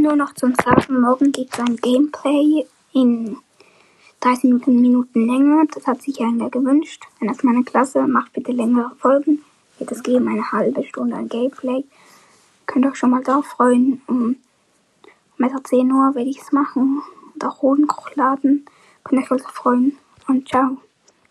Nur noch zum Sagen, morgen gibt es ein Gameplay in 30 Minuten länger. Das hat sich einer gewünscht. Wenn das meine Klasse macht, bitte längere Folgen. Wird es geben, eine halbe Stunde an Gameplay. Könnt euch schon mal darauf freuen. Um, Mittag 10 Uhr werde ich es machen und auch hochladen. Könnt euch also freuen und ciao.